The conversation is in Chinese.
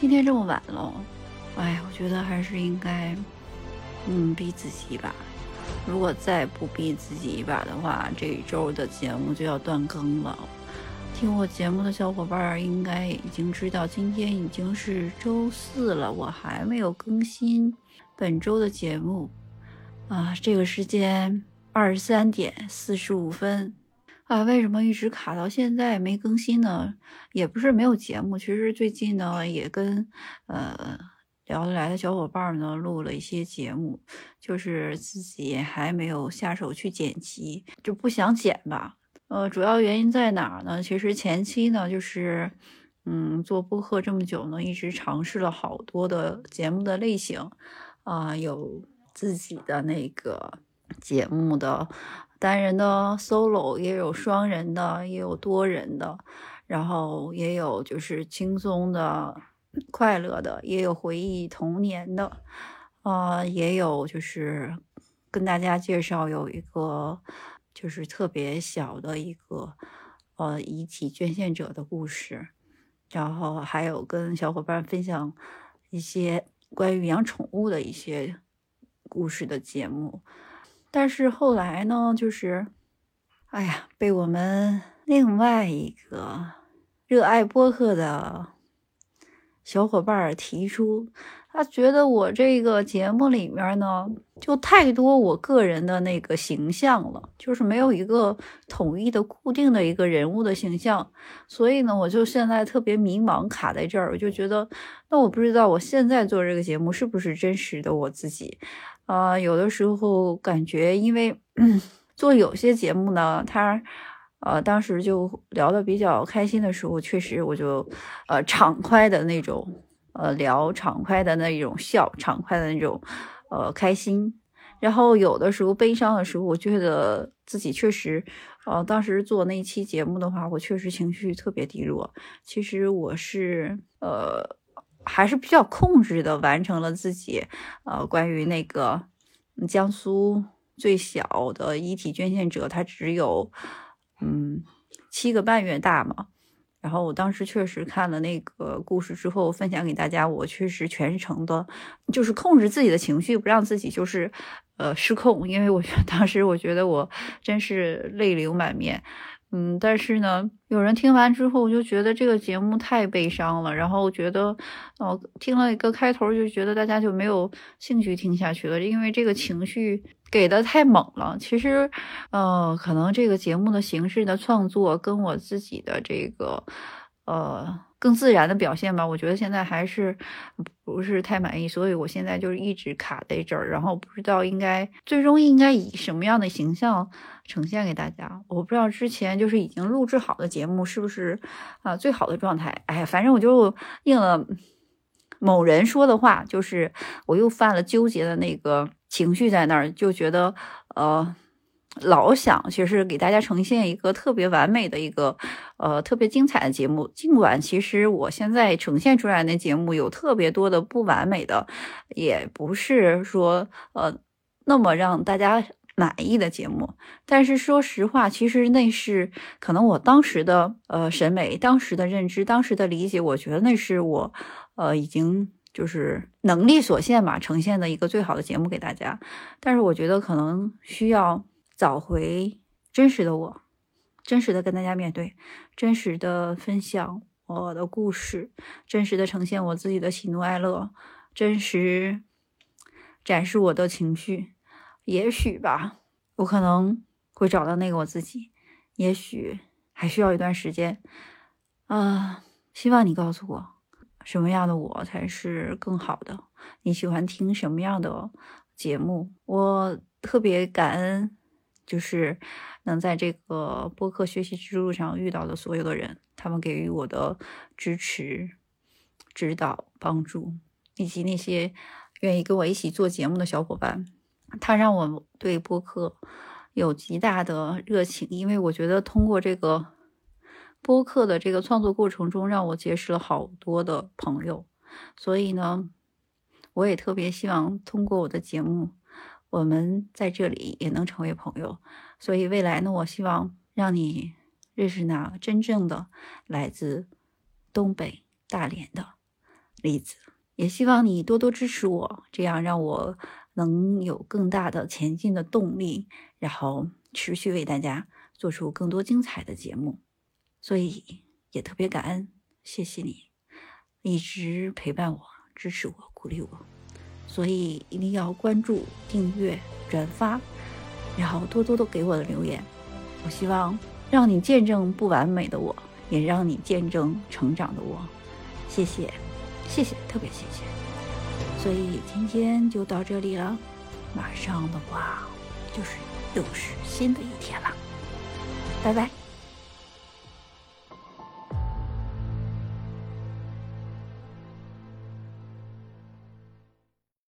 今天这么晚了，哎，我觉得还是应该，嗯，逼自己一把。如果再不逼自己一把的话，这一周的节目就要断更了。听我节目的小伙伴应该已经知道，今天已经是周四了，我还没有更新本周的节目啊。这个时间二十三点四十五分啊，为什么一直卡到现在没更新呢？也不是没有节目，其实最近呢也跟呃聊得来的小伙伴呢录了一些节目，就是自己还没有下手去剪辑，就不想剪吧。呃，主要原因在哪儿呢？其实前期呢，就是，嗯，做播客这么久呢，一直尝试了好多的节目的类型，啊，有自己的那个节目的单人的 solo，也有双人的，也有多人的，然后也有就是轻松的、快乐的，也有回忆童年的，啊，也有就是跟大家介绍有一个。就是特别小的一个，呃，遗体捐献者的故事，然后还有跟小伙伴分享一些关于养宠物的一些故事的节目。但是后来呢，就是，哎呀，被我们另外一个热爱播客的小伙伴提出。他觉得我这个节目里面呢，就太多我个人的那个形象了，就是没有一个统一的、固定的一个人物的形象，所以呢，我就现在特别迷茫，卡在这儿。我就觉得，那我不知道我现在做这个节目是不是真实的我自己啊？有的时候感觉，因为 做有些节目呢，他呃当时就聊得比较开心的时候，确实我就呃敞快的那种。呃，聊畅快的那种笑，畅快的那种，呃，开心。然后有的时候悲伤的时候，我觉得自己确实，呃，当时做那期节目的话，我确实情绪特别低落。其实我是，呃，还是比较控制的，完成了自己，呃，关于那个江苏最小的遗体捐献者，他只有，嗯，七个半月大嘛。然后我当时确实看了那个故事之后，分享给大家，我确实全程的，就是控制自己的情绪，不让自己就是，呃，失控。因为我觉得当时我觉得我真是泪流满面，嗯，但是呢，有人听完之后我就觉得这个节目太悲伤了，然后觉得，哦，听了一个开头就觉得大家就没有兴趣听下去了，因为这个情绪。给的太猛了，其实，呃，可能这个节目的形式的创作跟我自己的这个，呃，更自然的表现吧，我觉得现在还是不是太满意，所以我现在就是一直卡在这儿，然后不知道应该最终应该以什么样的形象呈现给大家。我不知道之前就是已经录制好的节目是不是啊最好的状态。哎呀，反正我就应了某人说的话，就是我又犯了纠结的那个。情绪在那儿，就觉得，呃，老想其实给大家呈现一个特别完美的一个，呃，特别精彩的节目。尽管其实我现在呈现出来的节目有特别多的不完美的，也不是说呃那么让大家满意的节目。但是说实话，其实那是可能我当时的呃审美、当时的认知、当时的理解，我觉得那是我呃已经。就是能力所限嘛，呈现的一个最好的节目给大家。但是我觉得可能需要找回真实的我，真实的跟大家面对，真实的分享我的故事，真实的呈现我自己的喜怒哀乐，真实展示我的情绪。也许吧，我可能会找到那个我自己。也许还需要一段时间。啊，希望你告诉我。什么样的我才是更好的？你喜欢听什么样的节目？我特别感恩，就是能在这个播客学习之路上遇到的所有的人，他们给予我的支持、指导、帮助，以及那些愿意跟我一起做节目的小伙伴。他让我对播客有极大的热情，因为我觉得通过这个。播客的这个创作过程中，让我结识了好多的朋友，所以呢，我也特别希望通过我的节目，我们在这里也能成为朋友。所以未来呢，我希望让你认识那真正的来自东北大连的例子。也希望你多多支持我，这样让我能有更大的前进的动力，然后持续为大家做出更多精彩的节目。所以也特别感恩，谢谢你一直陪伴我、支持我、鼓励我。所以一定要关注、订阅、转发，然后多多的给我的留言。我希望让你见证不完美的我，也让你见证成长的我。谢谢。谢谢，特别谢谢。所以今天就到这里了，马上的话就是又是新的一天了，拜拜。